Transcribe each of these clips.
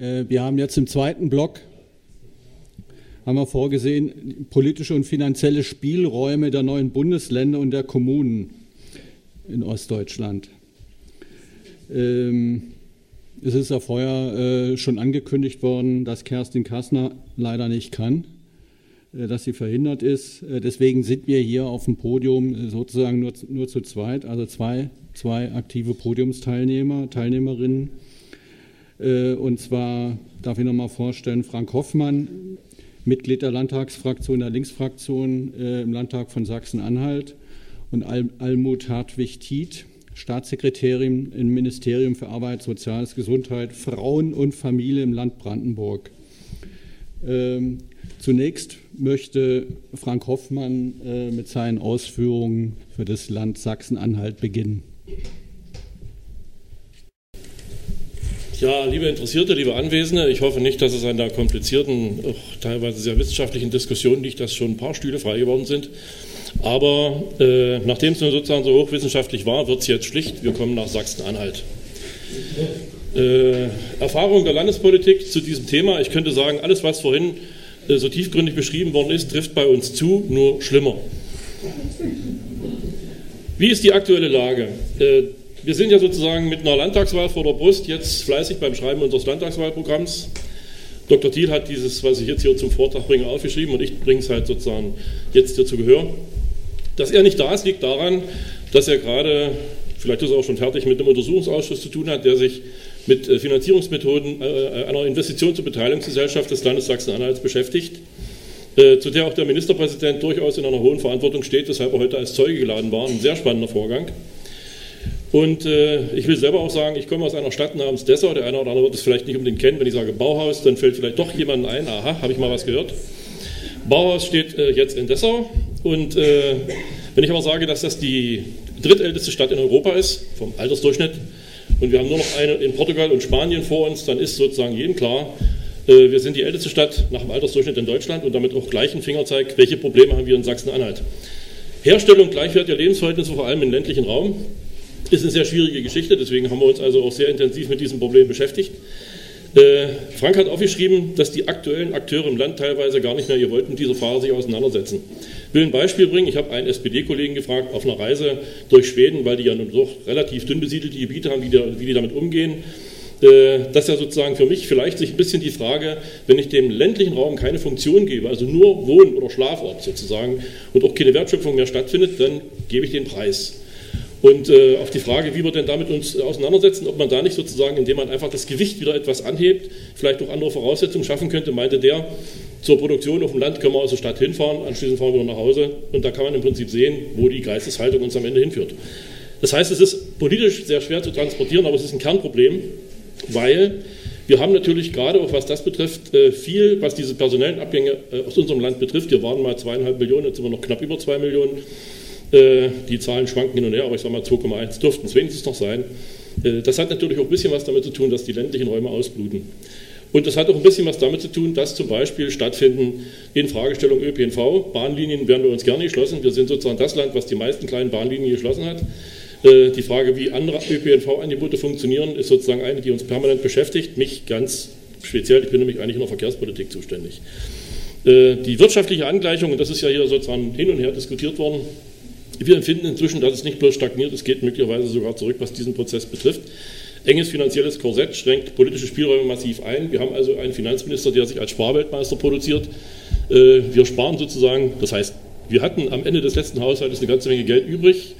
Äh, wir haben jetzt im zweiten Block haben wir vorgesehen, politische und finanzielle Spielräume der neuen Bundesländer und der Kommunen in Ostdeutschland. Ähm, es ist ja vorher äh, schon angekündigt worden, dass Kerstin Kassner leider nicht kann, äh, dass sie verhindert ist. Äh, deswegen sind wir hier auf dem Podium sozusagen nur, nur zu zweit, also zwei, zwei aktive Podiumsteilnehmer, Teilnehmerinnen. Äh, und zwar darf ich nochmal vorstellen, Frank Hoffmann, Mitglied der Landtagsfraktion, der Linksfraktion äh, im Landtag von Sachsen-Anhalt und Al Almut Hartwig-Tiet, Staatssekretärin im Ministerium für Arbeit, Soziales, Gesundheit, Frauen und Familie im Land Brandenburg. Ähm, zunächst möchte Frank Hoffmann äh, mit seinen Ausführungen für das Land Sachsen-Anhalt beginnen. Ja, liebe Interessierte, liebe Anwesende, ich hoffe nicht, dass es an der komplizierten, teilweise sehr wissenschaftlichen Diskussion liegt, dass schon ein paar Stühle frei geworden sind. Aber äh, nachdem es nun sozusagen so hochwissenschaftlich war, wird es jetzt schlicht. Wir kommen nach Sachsen-Anhalt. Äh, Erfahrung der Landespolitik zu diesem Thema. Ich könnte sagen, alles, was vorhin äh, so tiefgründig beschrieben worden ist, trifft bei uns zu, nur schlimmer. Wie ist die aktuelle Lage? Äh, wir sind ja sozusagen mit einer Landtagswahl vor der Brust jetzt fleißig beim Schreiben unseres Landtagswahlprogramms. Dr. Thiel hat dieses, was ich jetzt hier zum Vortrag bringe, aufgeschrieben und ich bringe es halt sozusagen jetzt hier zu Gehör. Dass er nicht da ist, liegt daran, dass er gerade, vielleicht ist er auch schon fertig, mit einem Untersuchungsausschuss zu tun hat, der sich mit äh, Finanzierungsmethoden äh, einer Investition zur Beteiligungsgesellschaft des Landes Sachsen-Anhalts beschäftigt, äh, zu der auch der Ministerpräsident durchaus in einer hohen Verantwortung steht, weshalb er heute als Zeuge geladen war. Ein sehr spannender Vorgang. Und äh, ich will selber auch sagen, ich komme aus einer Stadt namens Dessau. Der eine oder andere wird es vielleicht nicht unbedingt kennen. Wenn ich sage Bauhaus, dann fällt vielleicht doch jemand ein. Aha, habe ich mal was gehört. Bauhaus steht äh, jetzt in Dessau. Und äh, wenn ich aber sage, dass das die drittälteste Stadt in Europa ist, vom Altersdurchschnitt, und wir haben nur noch eine in Portugal und Spanien vor uns, dann ist sozusagen jedem klar, äh, wir sind die älteste Stadt nach dem Altersdurchschnitt in Deutschland und damit auch gleich ein Fingerzeig, welche Probleme haben wir in Sachsen-Anhalt. Herstellung gleichwertiger Lebensverhältnisse, vor allem im ländlichen Raum, ist eine sehr schwierige Geschichte, deswegen haben wir uns also auch sehr intensiv mit diesem Problem beschäftigt. Äh, Frank hat aufgeschrieben, dass die aktuellen Akteure im Land teilweise gar nicht mehr ihr wollten, mit dieser Frage sich auseinandersetzen. Ich will ein Beispiel bringen. Ich habe einen SPD-Kollegen gefragt auf einer Reise durch Schweden, weil die ja nun doch relativ dünn besiedelte Gebiete haben, wie die, wie die damit umgehen. Äh, dass ja sozusagen für mich vielleicht sich ein bisschen die Frage, wenn ich dem ländlichen Raum keine Funktion gebe, also nur Wohn- oder Schlafort sozusagen und auch keine Wertschöpfung mehr stattfindet, dann gebe ich den Preis. Und äh, auf die Frage, wie wir denn damit uns äh, auseinandersetzen, ob man da nicht sozusagen, indem man einfach das Gewicht wieder etwas anhebt, vielleicht auch andere Voraussetzungen schaffen könnte, meinte der, zur Produktion auf dem Land können wir aus der Stadt hinfahren, anschließend fahren wir nach Hause und da kann man im Prinzip sehen, wo die Geisteshaltung uns am Ende hinführt. Das heißt, es ist politisch sehr schwer zu transportieren, aber es ist ein Kernproblem, weil wir haben natürlich gerade auch was das betrifft, äh, viel, was diese personellen Abgänge äh, aus unserem Land betrifft. Wir waren mal zweieinhalb Millionen, jetzt sind wir noch knapp über zwei Millionen. Äh, die Zahlen schwanken hin und her, aber ich sage mal 2,1 dürften es wenigstens noch sein. Äh, das hat natürlich auch ein bisschen was damit zu tun, dass die ländlichen Räume ausbluten. Und das hat auch ein bisschen was damit zu tun, dass zum Beispiel stattfinden in Fragestellung ÖPNV. Bahnlinien werden wir uns gerne geschlossen. Wir sind sozusagen das Land, was die meisten kleinen Bahnlinien geschlossen hat. Äh, die Frage, wie andere ÖPNV-Angebote funktionieren, ist sozusagen eine, die uns permanent beschäftigt. Mich ganz speziell, ich bin nämlich eigentlich in der Verkehrspolitik zuständig. Die wirtschaftliche Angleichung, und das ist ja hier sozusagen hin und her diskutiert worden, wir empfinden inzwischen, dass es nicht bloß stagniert, es geht möglicherweise sogar zurück, was diesen Prozess betrifft. Enges finanzielles Korsett schränkt politische Spielräume massiv ein. Wir haben also einen Finanzminister, der sich als Sparweltmeister produziert. Äh, wir sparen sozusagen, das heißt, wir hatten am Ende des letzten Haushaltes eine ganze Menge Geld übrig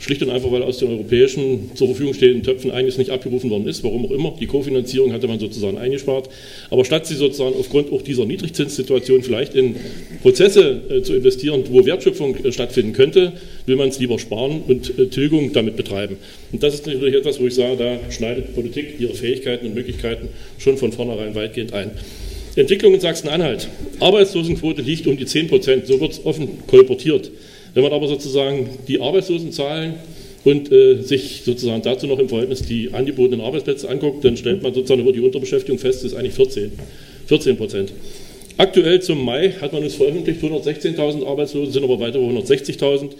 Schlicht und einfach, weil aus den europäischen zur Verfügung stehenden Töpfen einiges nicht abgerufen worden ist, warum auch immer. Die Kofinanzierung hatte man sozusagen eingespart. Aber statt sie sozusagen aufgrund auch dieser Niedrigzinssituation vielleicht in Prozesse äh, zu investieren, wo Wertschöpfung äh, stattfinden könnte, will man es lieber sparen und äh, Tilgung damit betreiben. Und das ist natürlich etwas, wo ich sage, da schneidet Politik ihre Fähigkeiten und Möglichkeiten schon von vornherein weitgehend ein. Entwicklung in Sachsen-Anhalt. Arbeitslosenquote liegt um die 10 Prozent. So wird es offen kolportiert. Wenn man aber sozusagen die Arbeitslosenzahlen und äh, sich sozusagen dazu noch im Verhältnis die angebotenen Arbeitsplätze anguckt, dann stellt man sozusagen über die Unterbeschäftigung fest, das ist eigentlich 14, 14 Prozent. Aktuell zum Mai hat man uns veröffentlicht, 116.000 Arbeitslose, sind aber weiter über 160.000.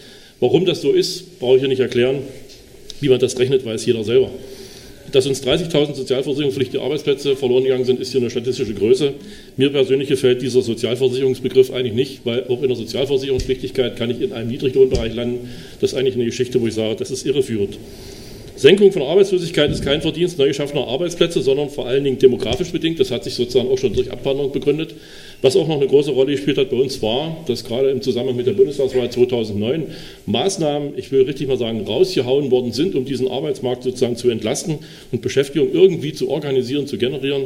Warum das so ist, brauche ich hier nicht erklären. Wie man das rechnet, weiß jeder selber. Dass uns 30.000 sozialversicherungspflichtige Arbeitsplätze verloren gegangen sind, ist hier eine statistische Größe. Mir persönlich gefällt dieser Sozialversicherungsbegriff eigentlich nicht, weil auch in der Sozialversicherungspflichtigkeit kann ich in einem Niedriglohnbereich landen. Das ist eigentlich eine Geschichte, wo ich sage, das ist irreführend. Senkung von Arbeitslosigkeit ist kein Verdienst neu geschaffener Arbeitsplätze, sondern vor allen Dingen demografisch bedingt. Das hat sich sozusagen auch schon durch Abwanderung begründet. Was auch noch eine große Rolle gespielt hat bei uns war, dass gerade im Zusammenhang mit der Bundestagswahl 2009 Maßnahmen, ich will richtig mal sagen, rausgehauen worden sind, um diesen Arbeitsmarkt sozusagen zu entlasten und Beschäftigung irgendwie zu organisieren, zu generieren.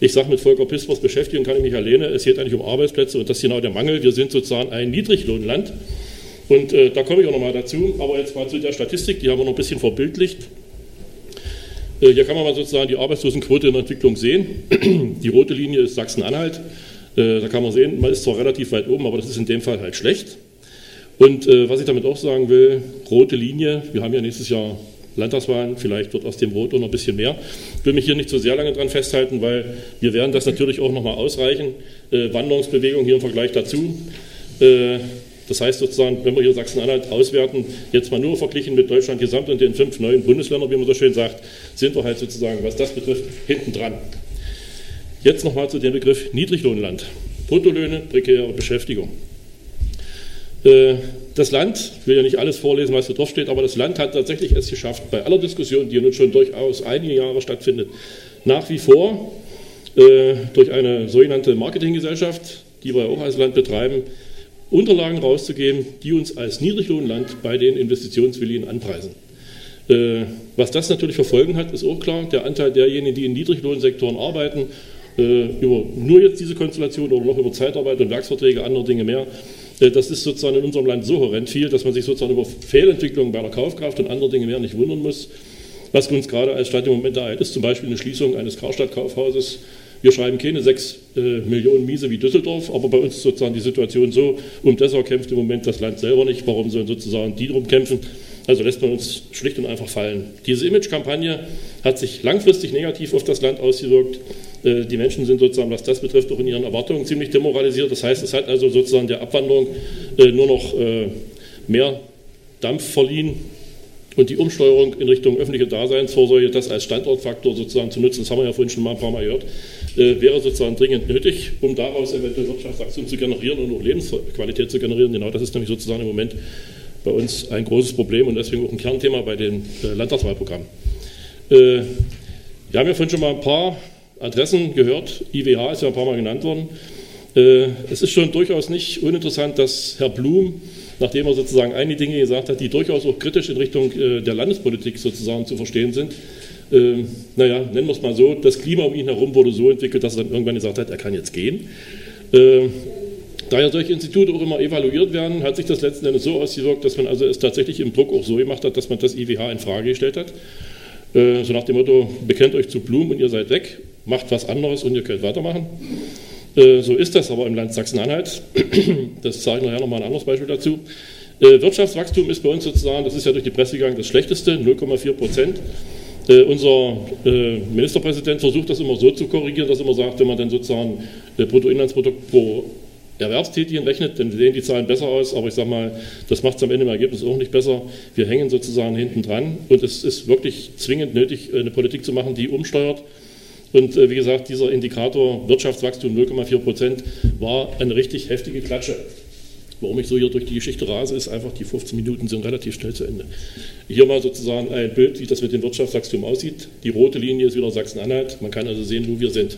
Ich sage mit Volker Pispers, beschäftigen kann ich mich alleine. Es geht eigentlich um Arbeitsplätze und das ist genau der Mangel. Wir sind sozusagen ein Niedriglohnland. Und äh, da komme ich auch nochmal dazu, aber jetzt mal zu der Statistik, die haben wir noch ein bisschen verbildlicht. Äh, hier kann man mal sozusagen die Arbeitslosenquote in der Entwicklung sehen. Die rote Linie ist Sachsen-Anhalt. Äh, da kann man sehen, man ist zwar relativ weit oben, aber das ist in dem Fall halt schlecht. Und äh, was ich damit auch sagen will, rote Linie, wir haben ja nächstes Jahr Landtagswahlen, vielleicht wird aus dem Rot noch ein bisschen mehr. Ich will mich hier nicht so sehr lange dran festhalten, weil wir werden das natürlich auch nochmal ausreichen. Äh, Wanderungsbewegung hier im Vergleich dazu. Äh, das heißt sozusagen, wenn wir hier Sachsen-Anhalt auswerten, jetzt mal nur verglichen mit Deutschland gesamt und den fünf neuen Bundesländern, wie man so schön sagt, sind wir halt sozusagen, was das betrifft, hinten dran. Jetzt nochmal zu dem Begriff Niedriglohnland. Bruttolöhne, prekäre Beschäftigung. Äh, das Land, ich will ja nicht alles vorlesen, was da drauf steht, aber das Land hat tatsächlich es geschafft, bei aller Diskussion, die nun schon durchaus einige Jahre stattfindet, nach wie vor äh, durch eine sogenannte Marketinggesellschaft, die wir auch als Land betreiben, Unterlagen rauszugeben, die uns als Niedriglohnland bei den Investitionswilligen anpreisen. Äh, was das natürlich für Folgen hat, ist auch klar. Der Anteil derjenigen, die in Niedriglohnsektoren arbeiten, über nur jetzt diese Konstellation oder noch über Zeitarbeit und Werksverträge, andere Dinge mehr, äh, das ist sozusagen in unserem Land so horrend viel, dass man sich sozusagen über Fehlentwicklungen bei der Kaufkraft und andere Dinge mehr nicht wundern muss. Was uns gerade als Stadt im Moment ereilt, ist zum Beispiel eine Schließung eines Karstadt-Kaufhauses wir schreiben keine 6 äh, Millionen Miese wie Düsseldorf, aber bei uns ist sozusagen die Situation so, um Dessau kämpft im Moment das Land selber nicht. Warum sollen sozusagen die drum kämpfen? Also lässt man uns schlicht und einfach fallen. Diese Image-Kampagne hat sich langfristig negativ auf das Land ausgewirkt. Äh, die Menschen sind sozusagen, was das betrifft, auch in ihren Erwartungen ziemlich demoralisiert. Das heißt, es hat also sozusagen der Abwanderung äh, nur noch äh, mehr Dampf verliehen und die Umsteuerung in Richtung öffentliche Daseinsvorsorge, das als Standortfaktor sozusagen zu nutzen, das haben wir ja vorhin schon mal ein paar Mal gehört, wäre sozusagen dringend nötig, um daraus eventuell Wirtschaftswachstum zu generieren und auch Lebensqualität zu generieren. Genau das ist nämlich sozusagen im Moment bei uns ein großes Problem und deswegen auch ein Kernthema bei den Landtagswahlprogrammen. Wir haben ja vorhin schon mal ein paar Adressen gehört. IWH ist ja ein paar Mal genannt worden. Äh, es ist schon durchaus nicht uninteressant, dass Herr Blum nachdem er sozusagen einige Dinge gesagt hat, die durchaus auch kritisch in Richtung äh, der Landespolitik sozusagen zu verstehen sind. Äh, naja, nennen wir es mal so, das Klima um ihn herum wurde so entwickelt, dass er dann irgendwann gesagt hat, er kann jetzt gehen. Da ja solche Institute auch immer evaluiert werden, hat sich das letzten Endes so ausgewirkt, dass man also es tatsächlich im Druck auch so gemacht hat, dass man das IWH in Frage gestellt hat. So nach dem Motto, bekennt euch zu Blumen und ihr seid weg, macht was anderes und ihr könnt weitermachen. Äh, so ist das aber im Land Sachsen-Anhalt. Das zeige ich nachher nochmal ein anderes Beispiel dazu. Äh, Wirtschaftswachstum ist bei uns sozusagen, das ist ja durch die Presse gegangen, das schlechteste, 0,4 Prozent. Äh, unser Ministerpräsident versucht das immer so zu korrigieren, dass er immer sagt, wenn man dann sozusagen Bruttoinlandsprodukt pro Erwerbstätigen rechnet, dann sehen die Zahlen besser aus, aber ich sage mal, das macht es am Ende im Ergebnis auch nicht besser. Wir hängen sozusagen hinten dran und es ist wirklich zwingend nötig, eine Politik zu machen, die umsteuert und äh, wie gesagt, dieser Indikator Wirtschaftswachstum 0,4 Prozent war eine richtig heftige Klatsche. Warum ich so hier durch die Geschichte rase, ist einfach, die 15 Minuten sind relativ schnell zu Ende. Hier mal sozusagen ein Bild, wie das mit dem Wirtschaftswachstum aussieht. Die rote Linie ist wieder Sachsen-Anhalt. Man kann also sehen, wo wir sind.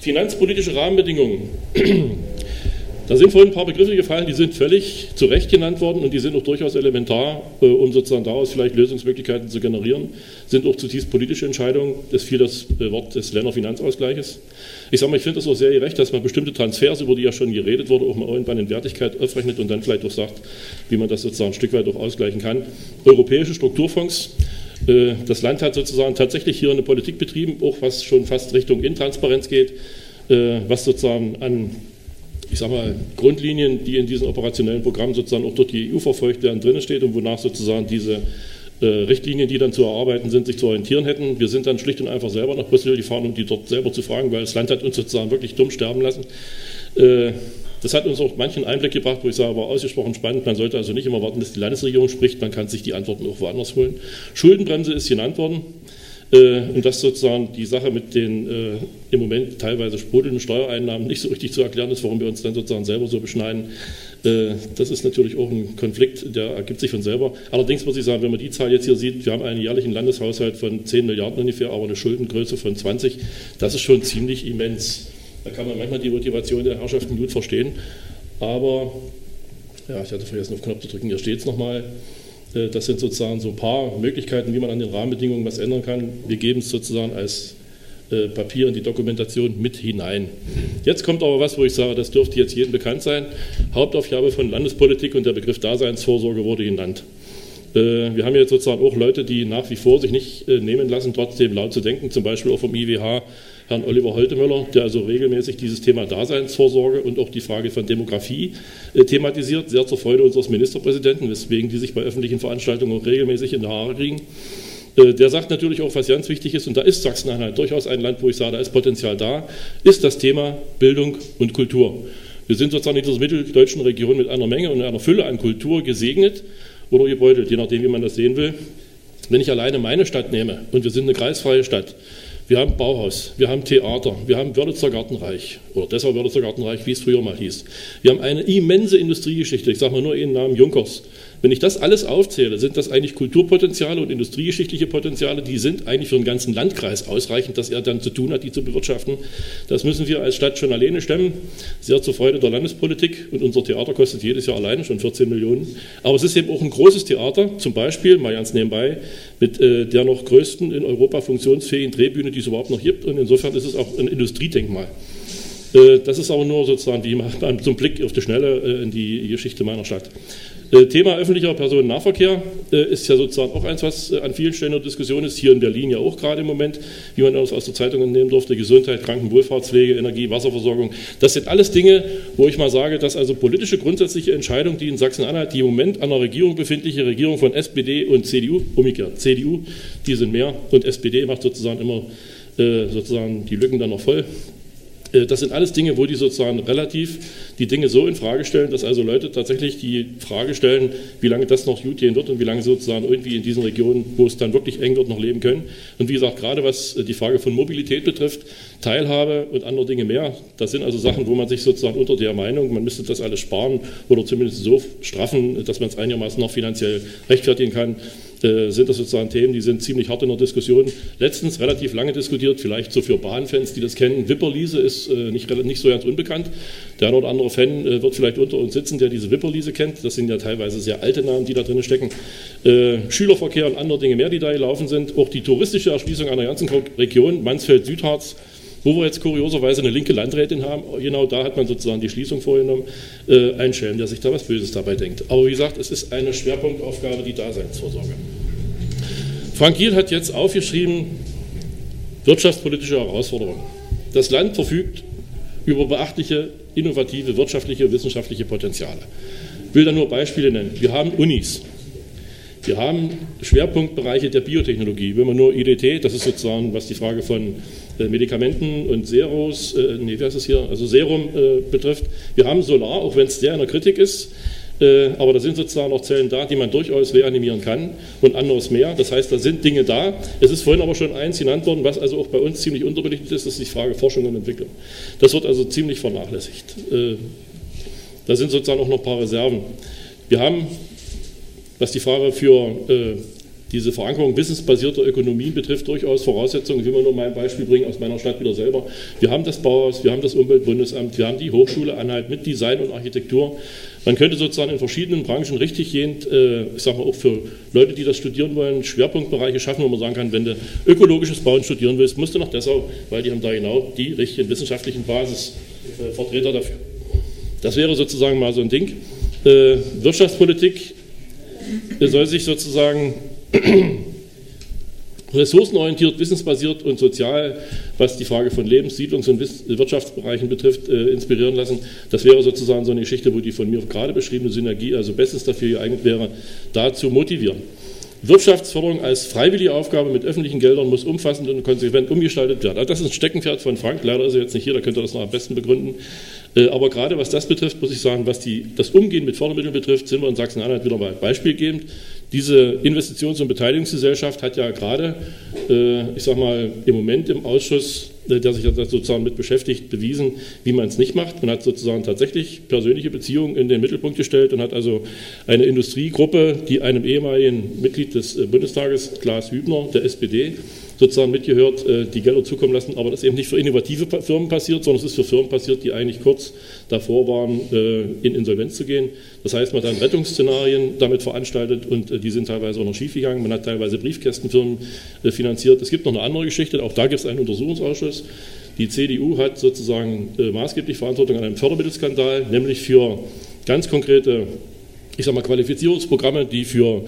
Finanzpolitische Rahmenbedingungen. Da sind vorhin ein paar Begriffe gefallen, die sind völlig zu Recht genannt worden und die sind auch durchaus elementar, äh, um sozusagen daraus vielleicht Lösungsmöglichkeiten zu generieren, sind auch zutiefst politische Entscheidungen. Es fiel das äh, Wort des Länderfinanzausgleiches. Ich sage mal, ich finde das auch sehr gerecht, dass man bestimmte Transfers, über die ja schon geredet wurde, auch mal irgendwann in Wertigkeit aufrechnet und dann vielleicht auch sagt, wie man das sozusagen ein Stück weit auch ausgleichen kann. Europäische Strukturfonds. Äh, das Land hat sozusagen tatsächlich hier eine Politik betrieben, auch was schon fast Richtung Intransparenz geht, was sozusagen an ich sage mal, Grundlinien, die in diesem operationellen Programm sozusagen auch durch die EU verfolgt werden, drin steht und wonach sozusagen diese äh, Richtlinien, die dann zu erarbeiten sind, sich zu orientieren hätten. Wir sind dann schlicht und einfach selber nach Brüssel gefahren, um die dort selber zu fragen, weil das Land hat uns sozusagen wirklich dumm sterben lassen. Äh, das hat uns auch manchen Einblick gebracht, wo ich sage, war ausgesprochen spannend. Man sollte also nicht immer warten, dass die Landesregierung spricht, man kann sich die Antworten auch woanders holen. Schuldenbremse ist genannt worden. Äh, und dass sozusagen die Sache mit den äh, im Moment teilweise sprudelnden Steuereinnahmen nicht so richtig zu erklären ist, warum wir uns dann sozusagen selber so beschneiden. Äh, das ist natürlich auch ein Konflikt, der ergibt sich von selber. Allerdings muss ich sagen, wenn man die Zahl jetzt hier sieht, wir haben einen jährlichen Landeshaushalt von 10 Milliarden ungefähr, aber eine Schuldengröße von 20, das ist schon ziemlich immens. Da kann man manchmal die Motivation der Herrschaften gut verstehen. Aber, ja, ich hatte vergessen, auf Knopf zu drücken, hier steht es nochmal. Äh, das sind sozusagen so ein paar Möglichkeiten, wie man an den Rahmenbedingungen was ändern kann. Wir geben es sozusagen als äh, Papier in die Dokumentation mit hinein. Jetzt kommt aber was, wo ich sage, das dürfte jetzt jedem bekannt sein. Hauptaufgabe von Landespolitik und der Begriff Daseinsvorsorge wurde genannt. Äh, wir haben jetzt sozusagen auch Leute, die nach wie vor sich nicht nehmen lassen, trotzdem laut zu denken, zum Beispiel auch vom IWH Herrn Oliver Holtemöller, der also regelmäßig dieses Thema Daseinsvorsorge und auch die Frage von Demografie äh, thematisiert, sehr zur Freude unseres Ministerpräsidenten, weswegen die sich bei öffentlichen Veranstaltungen auch regelmäßig in die Haare kriegen. Äh, der sagt natürlich auch, was ganz wichtig ist, und da ist Sachsen-Anhalt durchaus ein Land, wo ich sage, da ist Potenzial da, ist das Thema Bildung und Kultur. Wir sind sozusagen in dieser mitteldeutschen Region mit einer Menge und einer Fülle an Kultur gesegnet oder gebeutelt, je nachdem, wie man das sehen will. Wenn ich alleine meine Stadt nehme, und wir sind eine kreisfreie Stadt, wir haben Bauhaus, wir haben Theater, wir haben Wörlitzer Gartenreich oder deshalb Wörlitzer Gartenreich, wie es früher mal hieß. Wir haben eine immense Industriegeschichte, ich sage mal nur ihren Namen Junkers. Wenn ich das alles aufzähle, sind das eigentlich Kulturpotenziale und industriegeschichtliche Potenziale, die sind eigentlich für einen ganzen Landkreis ausreichend, dass er dann zu tun hat, die zu bewirtschaften. Das müssen wir als Stadt schon alleine stemmen, sehr zur Freude der Landespolitik. Und unser Theater kostet jedes Jahr alleine schon 14 Millionen. Aber es ist eben auch ein großes Theater, zum Beispiel, mal ganz nebenbei, mit äh, der noch größten in Europa funktionsfähigen Drehbühne, die es überhaupt noch gibt. Und insofern ist es auch ein Industriedenkmal. Äh, das ist aber nur sozusagen wie zum Blick auf die Schnelle äh, in die Geschichte meiner Stadt. Äh, Thema öffentlicher Personennahverkehr ist ja sozusagen auch eins, was an vielen Stellen der Diskussion ist, hier in Berlin ja auch gerade im Moment, wie man das aus der Zeitung entnehmen durfte, Gesundheit, Krankenwohlfahrtspflege, Energie, Wasserversorgung. Das sind alles Dinge, wo ich mal sage, dass also politische grundsätzliche Entscheidungen, die in Sachsen-Anhalt die im Moment an der Regierung befindliche Regierung von SPD und CDU, umgekehrt, CDU, die sind mehr und SPD macht sozusagen immer sozusagen die Lücken dann noch voll. Äh, das sind alles Dinge, wo die sozusagen relativ die Dinge so in Frage stellen, dass also Leute tatsächlich die Frage stellen, wie lange das noch gut gehen wird und wie lange sozusagen irgendwie in diesen Regionen, wo es dann wirklich eng wird, noch leben können. Und wie gesagt, gerade was äh, die Frage von Mobilität betrifft, Teilhabe und andere Dinge mehr, das sind also Sachen, wo man sich sozusagen unter der Meinung, man müsste das alles sparen oder zumindest so straffen, dass man es einigermaßen noch finanziell rechtfertigen kann, äh, sind das sozusagen Themen, die sind ziemlich hart in der Diskussion. Letztens relativ lange diskutiert, vielleicht so für Bahnfans, die das kennen. Wipperliese ist äh, nicht, nicht so ganz unbekannt. Der eine oder andere Fan äh, wird vielleicht unter uns sitzen, der diese Wipperliese kennt. Das sind ja teilweise sehr alte Namen, die da drin stecken. Schülerverkehr und andere Dinge mehr, die da gelaufen sind. Auch die touristische Erschließung einer ganzen Region, Mansfeld-Südharz, wo wir jetzt kurioserweise eine linke Landrätin haben, genau da hat man sozusagen die Schließung vorgenommen, äh, ein Schelm, der sich da was Böses dabei denkt. Aber wie gesagt, es ist eine Schwerpunktaufgabe, die Daseinsvorsorge. Frank Giel hat jetzt aufgeschrieben, wirtschaftspolitische Herausforderungen. Das Land verfügt über beachtliche, innovative, wirtschaftliche wissenschaftliche Potenziale. Ich will da nur Beispiele nennen. Wir haben Unis. Wir haben Schwerpunktbereiche der Biotechnologie. Wenn man nur IDT, das ist sozusagen, was die Frage von äh, Medikamenten und Seros, äh, nee, wie heißt das hier, also Serum äh, betrifft. Wir haben Solar, auch wenn es sehr in der Kritik ist, äh, aber da sind sozusagen noch Zellen da, die man durchaus reanimieren kann und anderes mehr. Das heißt, da sind Dinge da. Es ist vorhin aber schon eins genannt worden, was also auch bei uns ziemlich unterbelichtet ist, das ist die Frage Forschung und Entwicklung. Das wird also ziemlich vernachlässigt. Äh, da sind sozusagen auch noch ein paar Reserven. Wir haben, was die Frage für äh, diese Verankerung wissensbasierter Ökonomien betrifft durchaus Voraussetzungen. Ich will mal nur mein Beispiel bringen aus meiner Stadt wieder selber. Wir haben das Bauhaus, wir haben das Umweltbundesamt, wir haben die Hochschule Anhalt mit Design und Architektur. Man könnte sozusagen in verschiedenen Branchen richtiggehend, äh, ich sage mal auch für Leute, die das studieren wollen, Schwerpunktbereiche schaffen, wo man sagen kann, wenn du ökologisches Bauen studieren willst, musst du nach Dessau, weil die haben da genau die richtigen wissenschaftlichen Basisvertreter dafür. Das wäre sozusagen mal so ein Ding. Äh, Wirtschaftspolitik soll sich sozusagen ressourcenorientiert, wissensbasiert und sozial, was die Frage von Lebens-, Siedlungs- und Wirtschaftsbereichen betrifft, äh, inspirieren lassen. Das wäre sozusagen so eine Geschichte, wo die von mir gerade beschriebene Synergie also bestens dafür geeignet wäre, da zu motivieren. Wirtschaftsförderung als freiwillige Aufgabe mit öffentlichen Geldern muss umfassend und konsequent umgestaltet werden. Also das ist ein Steckenpferd von Frank. Leider ist er jetzt nicht hier, da könnte er das noch am besten begründen. Äh, aber gerade was das betrifft, muss ich sagen, was die, das Umgehen mit Fördermitteln betrifft, sind wir in Sachsen-Anhalt wieder mal beispielgebend. Diese Investitions- und Beteiligungsgesellschaft hat ja gerade, äh, ich sage mal, im Moment im Ausschuss, äh, der sich sozusagen mit beschäftigt, bewiesen, wie man es nicht macht. Man hat sozusagen tatsächlich persönliche Beziehungen in den Mittelpunkt gestellt und hat also eine Industriegruppe, die einem ehemaligen Mitglied des Bundestages, Klaas Hübner, der SPD, sozusagen mitgehört, äh, die Gelder zukommen lassen, aber das eben nicht für innovative Firmen passiert, sondern es ist für Firmen passiert, die eigentlich kurz davor waren, äh, in Insolvenz zu gehen. Das heißt, man hat dann Rettungsszenarien damit veranstaltet und äh, die sind teilweise auch noch schiefgegangen. Man hat teilweise Briefkästenfirmen finanziert. Es gibt noch eine andere Geschichte, auch da gibt es einen Untersuchungsausschuss. Die CDU hat sozusagen maßgeblich Verantwortung an einem Fördermittelskandal, nämlich für ganz konkrete ich sage mal, Qualifizierungsprogramme, die für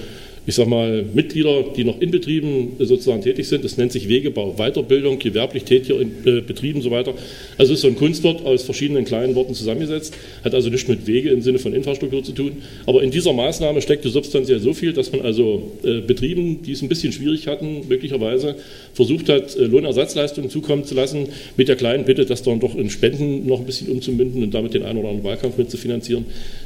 ich sage mal, Mitglieder, die noch in Betrieben sozusagen tätig sind. Das nennt sich Wegebau, Weiterbildung, gewerblich tätiger in äh, Betrieben und so weiter. Also ist so ein Kunstwort aus verschiedenen kleinen Worten zusammengesetzt, hat also nichts mit Wege im Sinne von Infrastruktur zu tun. Aber in dieser Maßnahme steckte substanziell so viel, dass man also äh, Betrieben, die es ein bisschen schwierig hatten, möglicherweise versucht hat, äh, Lohnersatzleistungen zukommen zu lassen, mit der kleinen Bitte, das dann doch in Spenden noch ein bisschen umzumünden und damit den einen oder anderen Wahlkampf mitzufinanzieren.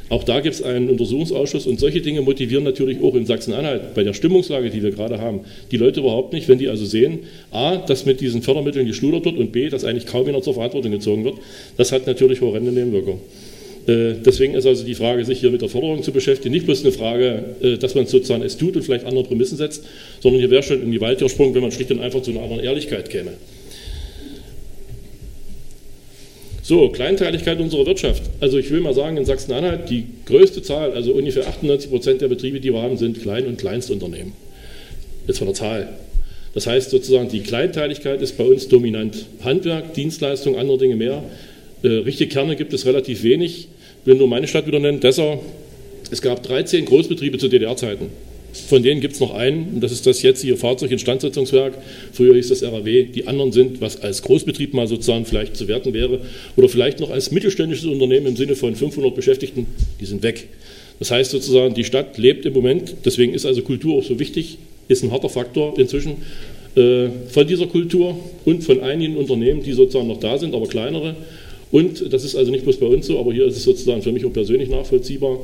Auch da gibt es einen Untersuchungsausschuss und solche Dinge motivieren natürlich auch in Sachsen-Anhalt bei der Stimmungslage, die wir gerade haben, die Leute überhaupt nicht, wenn die also sehen, a, dass mit diesen Fördermitteln geschludert wird und b, dass eigentlich kaum jemand zur Verantwortung gezogen wird. Das hat natürlich horrende Nebenwirkungen. Äh, deswegen ist also die Frage, sich hier mit der Förderung zu beschäftigen, nicht bloß eine Frage, äh, dass man sozusagen es tut und vielleicht andere Prämissen setzt, sondern hier wäre schon in die gesprungen, wenn man schlicht und einfach zu einer anderen Ehrlichkeit käme. So, Kleinteiligkeit unserer Wirtschaft. Also ich will mal sagen, in Sachsen-Anhalt die größte Zahl, also ungefähr 98 Prozent der Betriebe, die wir haben, sind Klein- und Kleinstunternehmen. Jetzt von der Zahl. Das heißt sozusagen, die Kleinteiligkeit ist bei uns dominant. Handwerk, Dienstleistung, andere Dinge mehr. Äh, richtige Kerne gibt es relativ wenig. Ich will nur meine Stadt wieder nennen, Dessau. Es gab 13 Großbetriebe zu DDR-Zeiten. Von denen gibt es noch einen, und das ist das jetzige Fahrzeuginstandsetzungswerk. Früher hieß das RAW. Die anderen sind, was als Großbetrieb mal sozusagen vielleicht zu werten wäre, oder vielleicht noch als mittelständisches Unternehmen im Sinne von 500 Beschäftigten, die sind weg. Das heißt sozusagen, die Stadt lebt im Moment, deswegen ist also Kultur auch so wichtig, ist ein harter Faktor inzwischen äh, von dieser Kultur und von einigen Unternehmen, die sozusagen noch da sind, aber kleinere. Und das ist also nicht bloß bei uns so, aber hier ist es sozusagen für mich auch persönlich nachvollziehbar.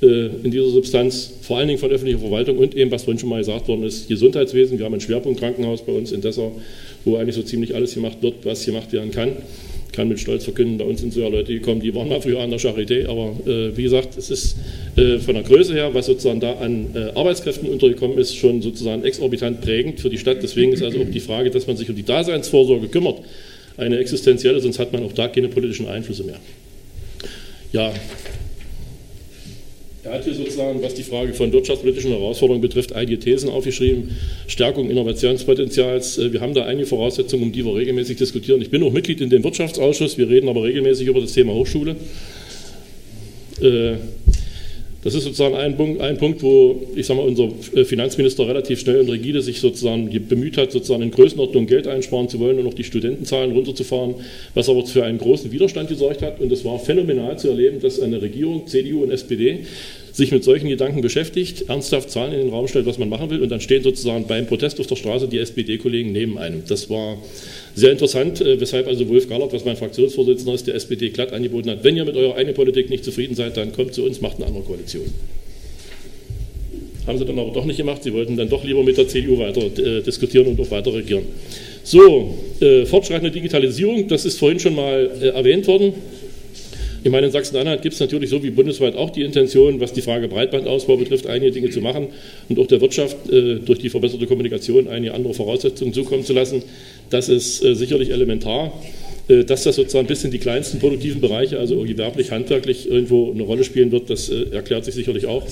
Äh, in dieser Substanz, vor allen Dingen von öffentlicher Verwaltung und eben, was vorhin schon mal gesagt worden ist, Gesundheitswesen. Wir haben ein Schwerpunktkrankenhaus bei uns in Dessau, wo eigentlich so ziemlich alles gemacht wird, was gemacht werden kann. Ich kann mit Stolz verkünden, bei uns sind so ja Leute gekommen, die waren mal früher an der Charité, aber äh, wie gesagt, es ist äh, von der Größe her, was sozusagen da an äh, Arbeitskräften untergekommen ist, schon sozusagen exorbitant prägend für die Stadt. Deswegen ist also auch die Frage, dass man sich um die Daseinsvorsorge kümmert, eine existenzielle, sonst hat man auch da keine politischen Einflüsse mehr. Ja, er hat hier sozusagen, was die Frage von wirtschaftspolitischen Herausforderungen betrifft, einige Thesen aufgeschrieben. Stärkung Innovationspotenzials. Äh, wir haben da einige Voraussetzungen, um die wir regelmäßig diskutieren. Ich bin auch Mitglied in dem Wirtschaftsausschuss. Wir reden aber regelmäßig über das Thema Hochschule. Äh, das ist sozusagen ein Punkt, ein Punkt, wo ich sage mal, unser äh, Finanzminister relativ schnell und rigide sich sozusagen bemüht hat, sozusagen in Größenordnung Geld einsparen zu wollen und auch die Studentenzahlen runterzufahren, was aber für einen großen Widerstand gesorgt hat. Und es war phänomenal zu erleben, dass eine Regierung, CDU und SPD, sich mit solchen Gedanken beschäftigt, ernsthaft Zahlen in den Raum stellt, was man machen will, und dann stehen sozusagen beim Protest auf der Straße die SPD-Kollegen neben einem. Das war sehr interessant, äh, weshalb also Wolf Gallert, was mein Fraktionsvorsitzender ist, der SPD glatt angeboten hat, wenn ihr mit eurer eigenen Politik nicht zufrieden seid, dann kommt zu uns, macht eine andere Koalition. Haben sie dann aber doch nicht gemacht, sie wollten dann doch lieber mit der CDU weiter äh, diskutieren und auch weiter regieren. So, äh, fortschreitende Digitalisierung, das ist vorhin schon mal äh, erwähnt worden. Ich meine, in Sachsen-Anhalt gibt es natürlich so wie bundesweit auch die Intention, was die Frage Breitbandausbau betrifft, einige Dinge zu machen und auch der Wirtschaft äh, durch die verbesserte Kommunikation einige andere Voraussetzungen zukommen zu lassen. Das ist äh, sicherlich elementar. Äh, dass das sozusagen bis in die kleinsten produktiven Bereiche, also gewerblich, handwerklich, irgendwo eine Rolle spielen wird, das äh, erklärt sich sicherlich auch.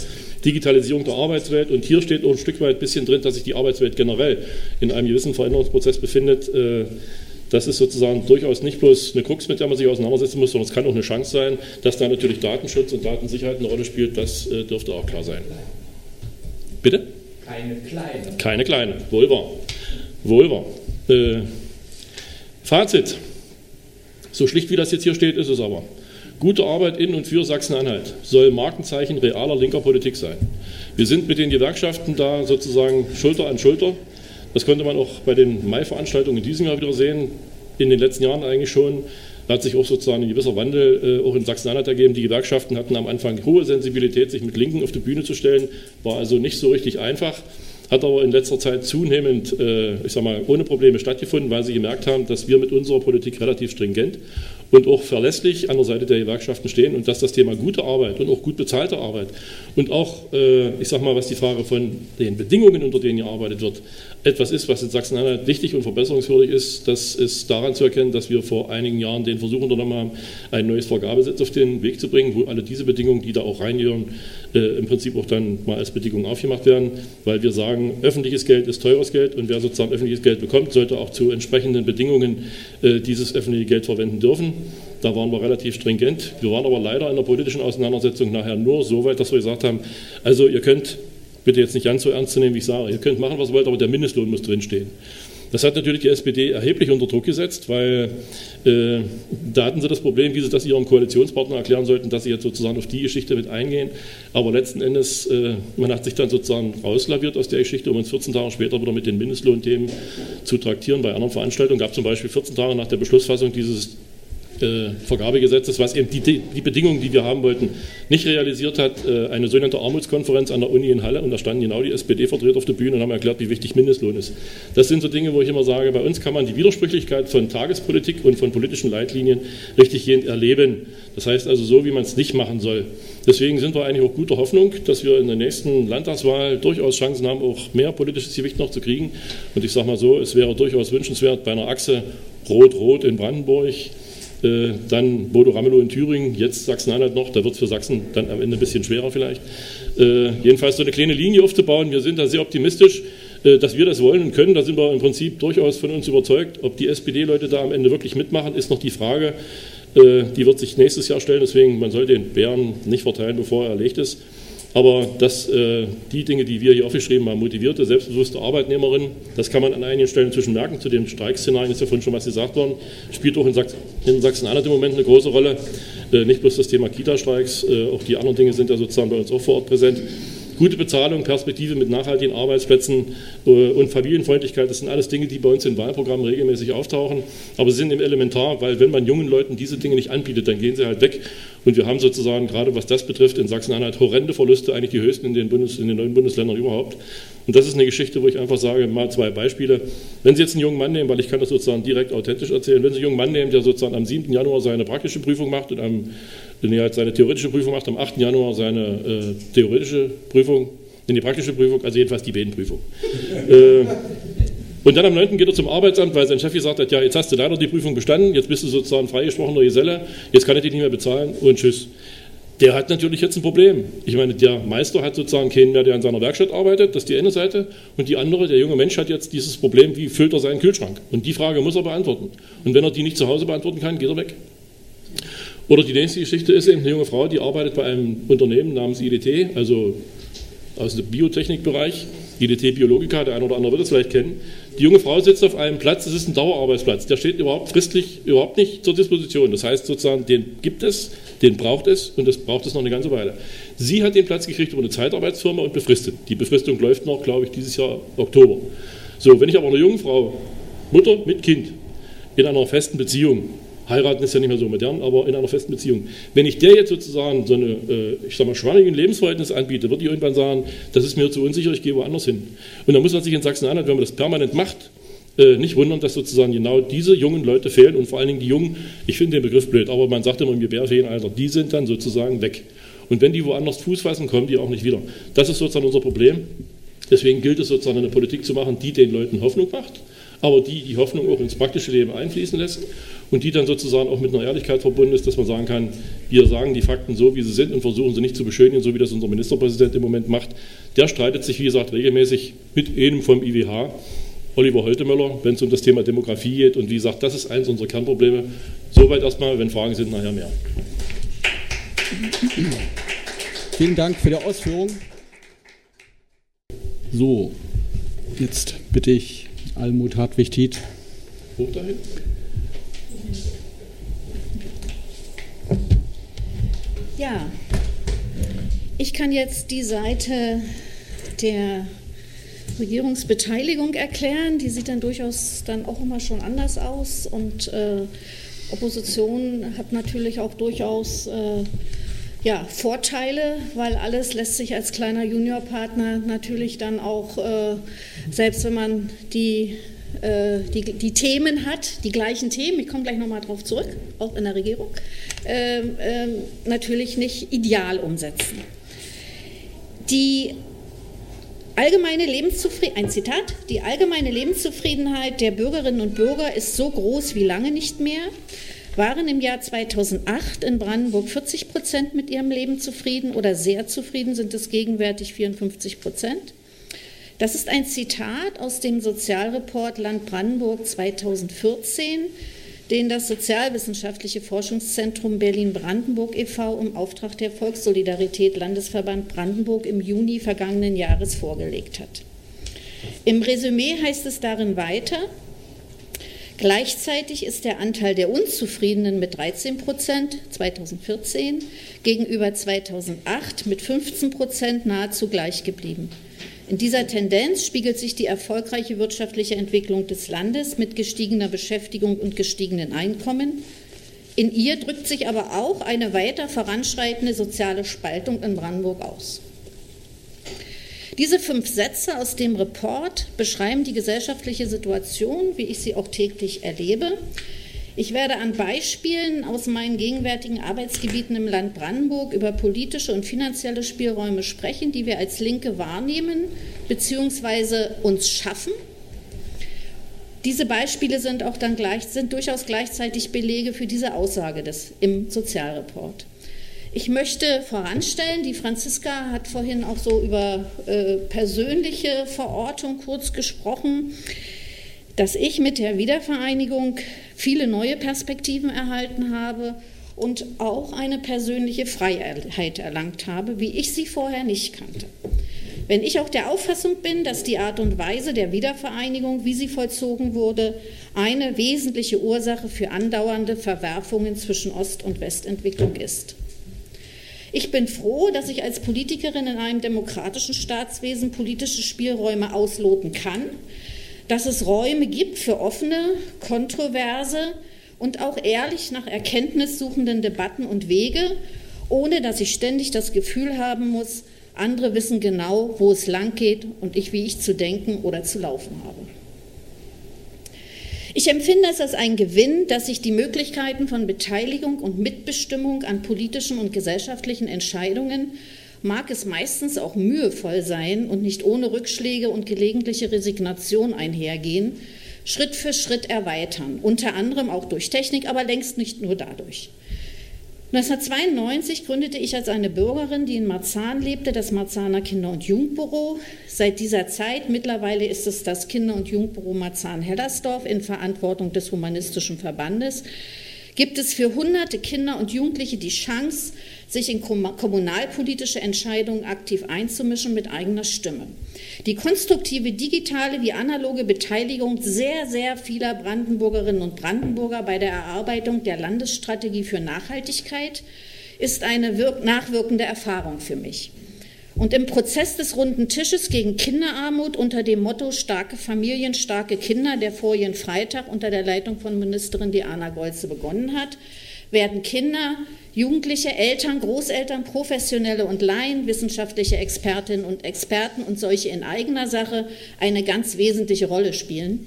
Digitalisierung der Arbeitswelt und hier steht auch ein Stück weit ein bisschen drin, dass sich die Arbeitswelt generell in einem gewissen Veränderungsprozess befindet. Das ist sozusagen durchaus nicht bloß eine Krux, mit der man sich auseinandersetzen muss, sondern es kann auch eine Chance sein, dass da natürlich Datenschutz und Datensicherheit eine Rolle spielt. Das äh, dürfte auch klar sein. Bitte? Keine kleine. Keine kleine. Wohl wahr. Wohl wahr. Äh, Fazit. So schlicht wie das jetzt hier steht, ist es aber. Gute Arbeit in und für Sachsen-Anhalt soll Markenzeichen realer linker Politik sein. Wir sind mit den Gewerkschaften da sozusagen Schulter an Schulter. Das konnte man auch bei den Mai-Veranstaltungen in diesem Jahr wieder sehen. In den letzten Jahren eigentlich schon Da hat sich auch sozusagen ein gewisser Wandel äh, auch in Sachsen-Anhalt ergeben. Die Gewerkschaften hatten am Anfang hohe Sensibilität, sich mit Linken auf die Bühne zu stellen, war also nicht so richtig einfach hat aber in letzter Zeit zunehmend, äh, ich sag mal, ohne Probleme stattgefunden, weil sie gemerkt haben, dass wir mit unserer Politik relativ stringent und auch verlässlich an der Seite der Gewerkschaften stehen und dass das Thema gute Arbeit und auch gut bezahlte Arbeit und auch, äh, ich sag mal, was die Frage von den Bedingungen, unter denen gearbeitet wird, etwas ist, was in Sachsen-Anhalt wichtig und verbesserungswürdig ist. Das ist daran zu erkennen, dass wir vor einigen Jahren den Versuch unternommen haben, ein neues Vergabesetz auf den Weg zu bringen, wo alle diese Bedingungen, die da auch reingehören, äh, im Prinzip auch dann mal als Bedingung aufgemacht werden, weil wir sagen, öffentliches Geld ist teures Geld und wer sozusagen öffentliches Geld bekommt, sollte auch zu entsprechenden Bedingungen äh, dieses öffentliche Geld verwenden dürfen. Da waren wir relativ stringent. Wir waren aber leider in der politischen Auseinandersetzung nachher nur so weit, dass wir gesagt haben, also ihr könnt, bitte jetzt nicht ganz so ernst zu nehmen, wie ich sage, ihr könnt machen, was ihr wollt, aber der Mindestlohn muss drinstehen. Das hat natürlich die SPD erheblich unter Druck gesetzt, weil äh, da hatten sie das Problem, wie sie das ihrem Koalitionspartner erklären sollten, dass sie jetzt sozusagen auf die Geschichte mit eingehen. Aber letzten Endes, äh, man hat sich dann sozusagen rauslaviert aus der Geschichte, um uns 14 Tage später wieder mit den Mindestlohnthemen zu traktieren. Bei anderen Veranstaltungen gab es zum Beispiel 14 Tage nach der Beschlussfassung dieses äh, Vergabegesetzes, was eben die, die, Bedingungen, die wir haben wollten, nicht realisiert hat, äh, eine sogenannte Armutskonferenz an der Uni in Halle und da standen genau die SPD-Vertreter auf der Bühne und haben erklärt, wie wichtig Mindestlohn ist. Das sind so Dinge, wo ich immer sage, bei uns kann man die Widersprüchlichkeit von Tagespolitik und von politischen Leitlinien richtig erleben. Das heißt also so, wie man es nicht machen soll. Deswegen sind wir eigentlich auch guter Hoffnung, dass wir in der nächsten Landtagswahl durchaus Chancen haben, auch mehr politisches Gewicht noch zu kriegen. Und ich sage mal so, es wäre durchaus wünschenswert bei einer Achse Rot-Rot in Brandenburg, äh, dann Bodo Ramelow in Thüringen, jetzt Sachsen-Anhalt noch, da wird es für Sachsen dann am Ende ein bisschen schwerer vielleicht. Äh, jedenfalls so eine kleine Linie aufzubauen, wir sind da sehr optimistisch, äh, dass wir das wollen und können, da sind wir im Prinzip durchaus von uns überzeugt. Ob die SPD-Leute da am Ende wirklich mitmachen, ist noch die Frage. Die wird sich nächstes Jahr stellen, deswegen man soll den Bären nicht verteilen, bevor er erlegt ist. Aber dass äh, die Dinge, die wir hier aufgeschrieben haben, motivierte, selbstbewusste Arbeitnehmerin, das kann man an einigen Stellen inzwischen merken. Zu den Streikszenarien ist ja vorhin schon was gesagt worden, spielt auch in, Sachsen, in Sachsen-Anhalt im Moment eine große Rolle. Äh, nicht bloß das Thema Kita-Streiks, äh, auch die anderen Dinge sind ja sozusagen bei uns auch vor Ort präsent. Gute Bezahlung, Perspektive mit nachhaltigen Arbeitsplätzen äh, und Familienfreundlichkeit, das sind alles Dinge, die bei uns in Wahlprogrammen regelmäßig auftauchen. Aber sie sind eben elementar, weil wenn man jungen Leuten diese Dinge nicht anbietet, dann gehen sie halt weg. Und wir haben sozusagen, gerade was das betrifft, in Sachsen-Anhalt horrende Verluste, eigentlich die höchsten in den, Bundes-, in den neuen Bundesländern überhaupt. Und das ist eine Geschichte, wo ich einfach sage, mal zwei Beispiele. Wenn Sie jetzt einen jungen Mann nehmen, weil ich kann das sozusagen direkt authentisch erzählen, wenn Sie einen jungen Mann nehmen, der sozusagen am 7. Januar seine praktische Prüfung macht und am, wenn er halt seine theoretische Prüfung macht, am 8. Januar seine äh, theoretische Prüfung, in die praktische Prüfung, also jedenfalls die Bedenprüfung. äh, und dann am 9. geht er zum Arbeitsamt, weil sein Chef gesagt hat, ja, jetzt hast du leider die Prüfung bestanden, jetzt bist du sozusagen freigesprochener Geselle, jetzt kann ich dich nicht mehr bezahlen und tschüss der hat natürlich jetzt ein Problem. Ich meine, der Meister hat sozusagen keinen mehr, der in seiner Werkstatt arbeitet, das ist die eine Seite. Und die andere, der junge Mensch hat jetzt dieses Problem, wie füllt er seinen Kühlschrank? Und die Frage muss er beantworten. Und wenn er die nicht zu Hause beantworten kann, geht er weg. Oder die nächste Geschichte ist eben eine junge Frau, die arbeitet bei einem Unternehmen namens IDT, also aus dem Biotechnikbereich, IDT Biologika, der eine oder andere wird es vielleicht kennen. Die junge Frau sitzt auf einem Platz, das ist ein Dauerarbeitsplatz, der steht überhaupt fristlich überhaupt nicht zur Disposition. Das heißt sozusagen, den gibt es, den braucht es und das braucht es noch eine ganze Weile. Sie hat den Platz gekriegt über eine Zeitarbeitsfirma und befristet. Die Befristung läuft noch, glaube ich, dieses Jahr Oktober. So, wenn ich aber eine junge Frau, Mutter mit Kind, in einer festen Beziehung, heiraten ist ja nicht mehr so modern, aber in einer festen Beziehung. Wenn ich der jetzt sozusagen so eine, äh, ich sag mal, schwammigen Lebensverhältnis anbiete, wird die irgendwann sagen, das ist mir zu unsicher, ich gehe woanders hin. Und dann muss man sich in Sachsen-Anhalt, wenn man das permanent macht, äh, nicht wundern, dass sozusagen genau diese jungen Leute fehlen und vor allen Dingen die Jungen, ich finde den Begriff blöd, aber man sagt immer im Gebärferienalter, die sind dann sozusagen weg. Und wenn die woanders Fuß fassen, kommen die auch nicht wieder. Das ist sozusagen unser Problem. Deswegen gilt es sozusagen eine Politik zu machen, die den Leuten Hoffnung macht, aber die die Hoffnung auch ins praktische Leben einfließen lässt und die dann sozusagen auch mit einer Ehrlichkeit verbunden ist, dass man sagen kann, wir sagen die Fakten so, wie sie sind und versuchen sie nicht zu beschönigen, so wie das unser Ministerpräsident im Moment macht. Der streitet sich, wie gesagt, regelmäßig mit einem vom IWH, Oliver Holtemöller, wenn es um das Thema Demografie geht. Und wie gesagt, das ist eines unserer Kernprobleme. Soweit erstmal, wenn Fragen sind, nachher mehr. Vielen Dank für die Ausführung. So, jetzt bitte ich Almut Hartwig-Tiet. Hoch dahin. Ja, ich kann jetzt die Seite der Regierungsbeteiligung erklären. Die sieht dann durchaus dann auch immer schon anders aus und äh, Opposition hat natürlich auch durchaus äh, ja, Vorteile, weil alles lässt sich als kleiner Juniorpartner natürlich dann auch, äh, selbst wenn man die, äh, die, die, Themen hat, die gleichen Themen, ich komme gleich nochmal drauf zurück, auch in der Regierung, ähm, ähm, natürlich nicht ideal umsetzen. Die allgemeine Lebenszufriedenheit, ein Zitat, die allgemeine Lebenszufriedenheit der Bürgerinnen und Bürger ist so groß wie lange nicht mehr waren im Jahr 2008 in Brandenburg 40 Prozent mit ihrem Leben zufrieden oder sehr zufrieden, sind es gegenwärtig 54 Prozent. Das ist ein Zitat aus dem Sozialreport Land Brandenburg 2014, den das Sozialwissenschaftliche Forschungszentrum Berlin-Brandenburg e.V. im Auftrag der Volkssolidarität Landesverband Brandenburg im Juni vergangenen Jahres vorgelegt hat. Im Resümee heißt es darin weiter, Gleichzeitig ist der Anteil der Unzufriedenen mit 13 Prozent 2014 gegenüber 2008 mit 15 Prozent nahezu gleich geblieben. In dieser Tendenz spiegelt sich die erfolgreiche wirtschaftliche Entwicklung des Landes mit gestiegener Beschäftigung und gestiegenen Einkommen. In ihr drückt sich aber auch eine weiter voranschreitende soziale Spaltung in Brandenburg aus. Diese fünf Sätze aus dem Report beschreiben die gesellschaftliche Situation, wie ich sie auch täglich erlebe. Ich werde an Beispielen aus meinen gegenwärtigen Arbeitsgebieten im Land Brandenburg über politische und finanzielle Spielräume sprechen, die wir als Linke wahrnehmen bzw. uns schaffen. Diese Beispiele sind auch dann gleich, sind durchaus gleichzeitig Belege für diese Aussage des, im Sozialreport. Ich möchte voranstellen, die Franziska hat vorhin auch so über äh, persönliche Verortung kurz gesprochen, dass ich mit der Wiedervereinigung viele neue Perspektiven erhalten habe und auch eine persönliche Freiheit erlangt habe, wie ich sie vorher nicht kannte. Wenn ich auch der Auffassung bin, dass die Art und Weise der Wiedervereinigung, wie sie vollzogen wurde, eine wesentliche Ursache für andauernde Verwerfungen zwischen Ost- und Westentwicklung ist. Ich bin froh, dass ich als Politikerin in einem demokratischen Staatswesen politische Spielräume ausloten kann, dass es Räume gibt für offene, kontroverse und auch ehrlich nach Erkenntnis suchenden Debatten und Wege, ohne dass ich ständig das Gefühl haben muss, andere wissen genau, wo es lang geht und ich, wie ich zu denken oder zu laufen habe. Ich empfinde es als einen Gewinn, dass sich die Möglichkeiten von Beteiligung und Mitbestimmung an politischen und gesellschaftlichen Entscheidungen, mag es meistens auch mühevoll sein und nicht ohne Rückschläge und gelegentliche Resignation einhergehen, Schritt für Schritt erweitern, unter anderem auch durch Technik, aber längst nicht nur dadurch. 1992 gründete ich als eine Bürgerin, die in Marzahn lebte, das Marzaner Kinder- und Jugendbüro. Seit dieser Zeit, mittlerweile ist es das Kinder- und Jugendbüro Marzahn-Hellersdorf in Verantwortung des Humanistischen Verbandes, gibt es für hunderte Kinder und Jugendliche die Chance, sich in kommunalpolitische Entscheidungen aktiv einzumischen mit eigener Stimme. Die konstruktive digitale wie analoge Beteiligung sehr, sehr vieler Brandenburgerinnen und Brandenburger bei der Erarbeitung der Landesstrategie für Nachhaltigkeit ist eine nachwirkende Erfahrung für mich. Und im Prozess des runden Tisches gegen Kinderarmut unter dem Motto Starke Familien, starke Kinder, der vorigen Freitag unter der Leitung von Ministerin Diana Golze begonnen hat, werden Kinder, Jugendliche, Eltern, Großeltern, Professionelle und Laien, wissenschaftliche Expertinnen und Experten und solche in eigener Sache eine ganz wesentliche Rolle spielen.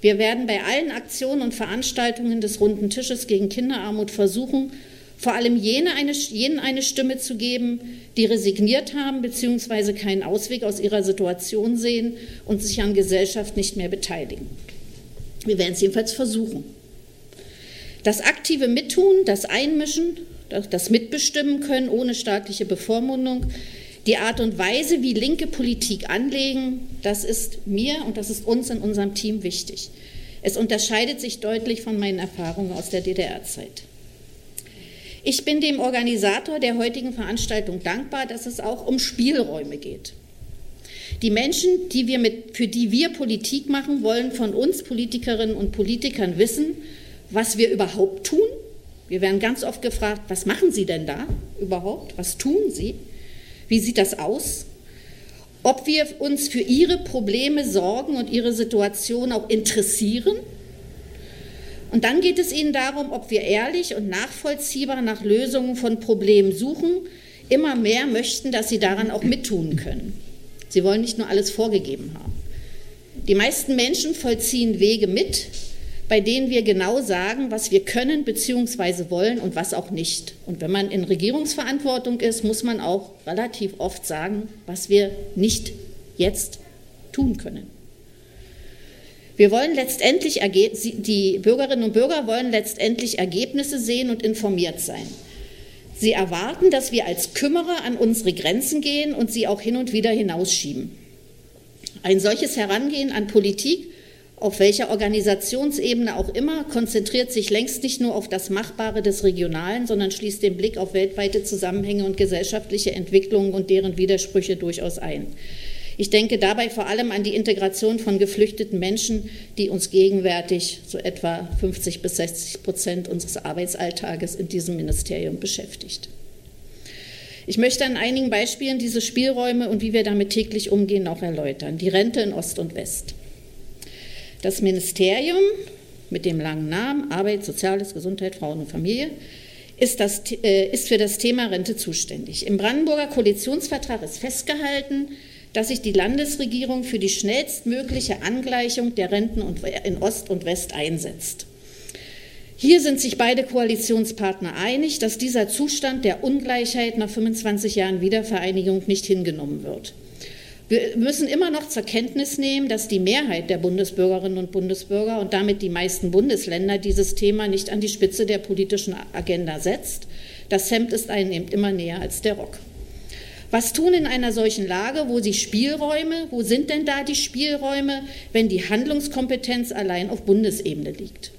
Wir werden bei allen Aktionen und Veranstaltungen des runden Tisches gegen Kinderarmut versuchen, vor allem jene eine, jenen eine Stimme zu geben, die resigniert haben bzw. keinen Ausweg aus ihrer Situation sehen und sich an Gesellschaft nicht mehr beteiligen. Wir werden es jedenfalls versuchen. Das aktive Mittun, das Einmischen, das Mitbestimmen können ohne staatliche Bevormundung, die Art und Weise, wie linke Politik anlegen, das ist mir und das ist uns in unserem Team wichtig. Es unterscheidet sich deutlich von meinen Erfahrungen aus der DDR-Zeit. Ich bin dem Organisator der heutigen Veranstaltung dankbar, dass es auch um Spielräume geht. Die Menschen, die wir mit, für die wir Politik machen, wollen von uns Politikerinnen und Politikern wissen, was wir überhaupt tun. Wir werden ganz oft gefragt, was machen Sie denn da überhaupt? Was tun Sie? Wie sieht das aus? Ob wir uns für Ihre Probleme sorgen und Ihre Situation auch interessieren? Und dann geht es ihnen darum, ob wir ehrlich und nachvollziehbar nach Lösungen von Problemen suchen, immer mehr möchten, dass sie daran auch mittun können. Sie wollen nicht nur alles vorgegeben haben. Die meisten Menschen vollziehen Wege mit, bei denen wir genau sagen, was wir können bzw. wollen und was auch nicht. Und wenn man in Regierungsverantwortung ist, muss man auch relativ oft sagen, was wir nicht jetzt tun können. Wir wollen letztendlich, die Bürgerinnen und Bürger wollen letztendlich Ergebnisse sehen und informiert sein. Sie erwarten, dass wir als Kümmerer an unsere Grenzen gehen und sie auch hin und wieder hinausschieben. Ein solches Herangehen an Politik, auf welcher Organisationsebene auch immer, konzentriert sich längst nicht nur auf das Machbare des Regionalen, sondern schließt den Blick auf weltweite Zusammenhänge und gesellschaftliche Entwicklungen und deren Widersprüche durchaus ein. Ich denke dabei vor allem an die Integration von geflüchteten Menschen, die uns gegenwärtig so etwa 50 bis 60 Prozent unseres Arbeitsalltages in diesem Ministerium beschäftigt. Ich möchte an einigen Beispielen diese Spielräume und wie wir damit täglich umgehen noch erläutern. Die Rente in Ost und West. Das Ministerium mit dem langen Namen Arbeit, Soziales, Gesundheit, Frauen und Familie ist, das, äh, ist für das Thema Rente zuständig. Im Brandenburger Koalitionsvertrag ist festgehalten, dass sich die Landesregierung für die schnellstmögliche Angleichung der Renten in Ost und West einsetzt. Hier sind sich beide Koalitionspartner einig, dass dieser Zustand der Ungleichheit nach 25 Jahren Wiedervereinigung nicht hingenommen wird. Wir müssen immer noch zur Kenntnis nehmen, dass die Mehrheit der Bundesbürgerinnen und Bundesbürger und damit die meisten Bundesländer dieses Thema nicht an die Spitze der politischen Agenda setzt. Das Hemd ist einem eben immer näher als der Rock. Was tun in einer solchen Lage, wo sie Spielräume, wo sind denn da die Spielräume, wenn die Handlungskompetenz allein auf Bundesebene liegt?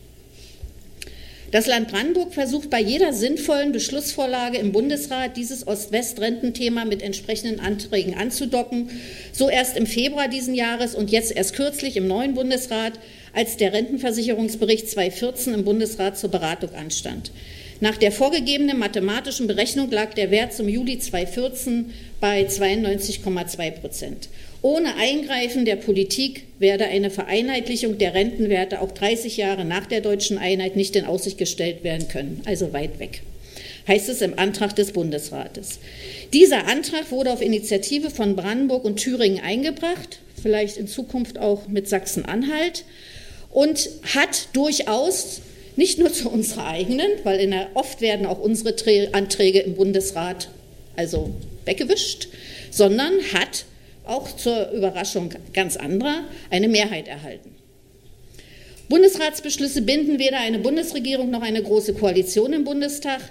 Das Land Brandenburg versucht bei jeder sinnvollen Beschlussvorlage im Bundesrat dieses Ost-West-Rententhema mit entsprechenden Anträgen anzudocken. So erst im Februar diesen Jahres und jetzt erst kürzlich im neuen Bundesrat, als der Rentenversicherungsbericht 2014 im Bundesrat zur Beratung anstand. Nach der vorgegebenen mathematischen Berechnung lag der Wert zum Juli 2014 bei 92,2 Prozent. Ohne Eingreifen der Politik werde eine Vereinheitlichung der Rentenwerte auch 30 Jahre nach der deutschen Einheit nicht in Aussicht gestellt werden können, also weit weg heißt es im Antrag des Bundesrates. Dieser Antrag wurde auf Initiative von Brandenburg und Thüringen eingebracht, vielleicht in Zukunft auch mit Sachsen-Anhalt, und hat durchaus nicht nur zu unserer eigenen, weil der, oft werden auch unsere Anträge im Bundesrat also weggewischt, sondern hat auch zur Überraschung ganz anderer eine Mehrheit erhalten. Bundesratsbeschlüsse binden weder eine Bundesregierung noch eine große Koalition im Bundestag.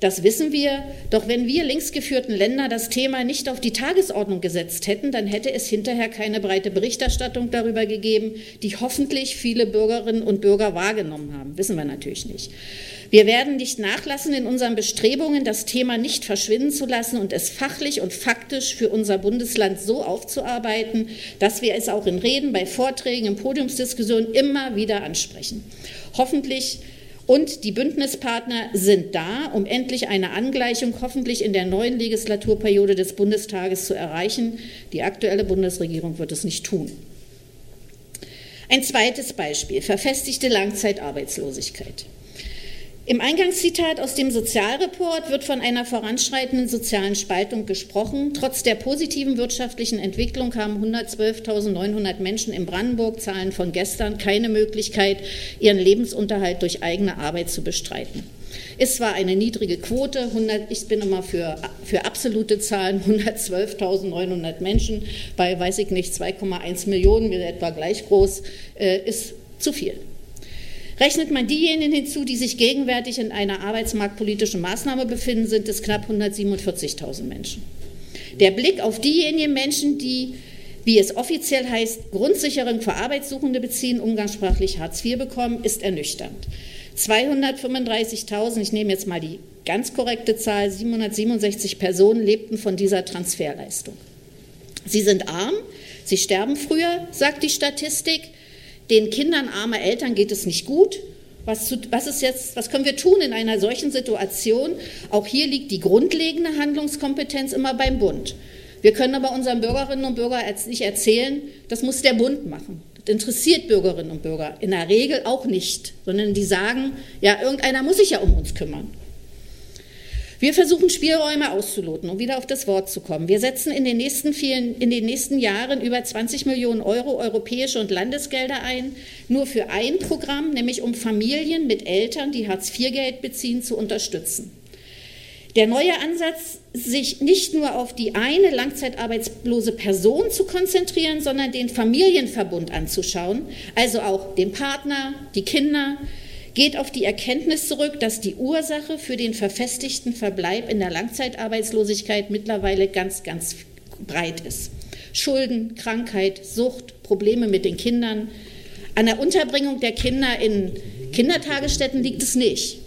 Das wissen wir. Doch wenn wir linksgeführten Länder das Thema nicht auf die Tagesordnung gesetzt hätten, dann hätte es hinterher keine breite Berichterstattung darüber gegeben, die hoffentlich viele Bürgerinnen und Bürger wahrgenommen haben. Wissen wir natürlich nicht. Wir werden nicht nachlassen in unseren Bestrebungen, das Thema nicht verschwinden zu lassen und es fachlich und faktisch für unser Bundesland so aufzuarbeiten, dass wir es auch in Reden, bei Vorträgen, in Podiumsdiskussionen immer wieder ansprechen. Hoffentlich und die Bündnispartner sind da, um endlich eine Angleichung hoffentlich in der neuen Legislaturperiode des Bundestages zu erreichen. Die aktuelle Bundesregierung wird es nicht tun. Ein zweites Beispiel, verfestigte Langzeitarbeitslosigkeit. Im Eingangszitat aus dem Sozialreport wird von einer voranschreitenden sozialen Spaltung gesprochen. Trotz der positiven wirtschaftlichen Entwicklung haben 112.900 Menschen in Brandenburg, Zahlen von gestern, keine Möglichkeit, ihren Lebensunterhalt durch eigene Arbeit zu bestreiten. Ist zwar eine niedrige Quote, 100, ich bin immer für, für absolute Zahlen, 112.900 Menschen bei, weiß ich nicht, 2,1 Millionen, wir etwa gleich groß, äh, ist zu viel. Rechnet man diejenigen hinzu, die sich gegenwärtig in einer arbeitsmarktpolitischen Maßnahme befinden, sind es knapp 147.000 Menschen. Der Blick auf diejenigen Menschen, die, wie es offiziell heißt, Grundsicherung für Arbeitssuchende beziehen, umgangssprachlich Hartz IV bekommen, ist ernüchternd. 235.000, ich nehme jetzt mal die ganz korrekte Zahl, 767 Personen lebten von dieser Transferleistung. Sie sind arm, sie sterben früher, sagt die Statistik. Den Kindern armer Eltern geht es nicht gut. Was, zu, was, ist jetzt, was können wir tun in einer solchen Situation? Auch hier liegt die grundlegende Handlungskompetenz immer beim Bund. Wir können aber unseren Bürgerinnen und Bürgern nicht erzählen, das muss der Bund machen. Das interessiert Bürgerinnen und Bürger in der Regel auch nicht, sondern die sagen, ja, irgendeiner muss sich ja um uns kümmern. Wir versuchen Spielräume auszuloten, um wieder auf das Wort zu kommen. Wir setzen in den nächsten, vielen, in den nächsten Jahren über 20 Millionen Euro europäische und Landesgelder ein, nur für ein Programm, nämlich um Familien mit Eltern, die Hartz-IV-Geld beziehen, zu unterstützen. Der neue Ansatz, sich nicht nur auf die eine langzeitarbeitslose Person zu konzentrieren, sondern den Familienverbund anzuschauen, also auch den Partner, die Kinder, geht auf die Erkenntnis zurück, dass die Ursache für den verfestigten Verbleib in der Langzeitarbeitslosigkeit mittlerweile ganz, ganz breit ist. Schulden, Krankheit, Sucht, Probleme mit den Kindern. An der Unterbringung der Kinder in Kindertagesstätten liegt es nicht.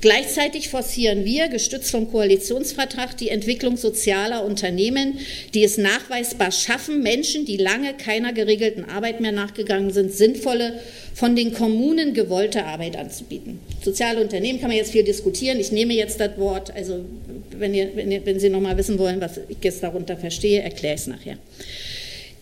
Gleichzeitig forcieren wir, gestützt vom Koalitionsvertrag, die Entwicklung sozialer Unternehmen, die es nachweisbar schaffen, Menschen, die lange keiner geregelten Arbeit mehr nachgegangen sind, sinnvolle, von den Kommunen gewollte Arbeit anzubieten. Soziale Unternehmen kann man jetzt viel diskutieren. Ich nehme jetzt das Wort. Also wenn, ihr, wenn, ihr, wenn Sie noch mal wissen wollen, was ich jetzt darunter verstehe, erkläre ich es nachher.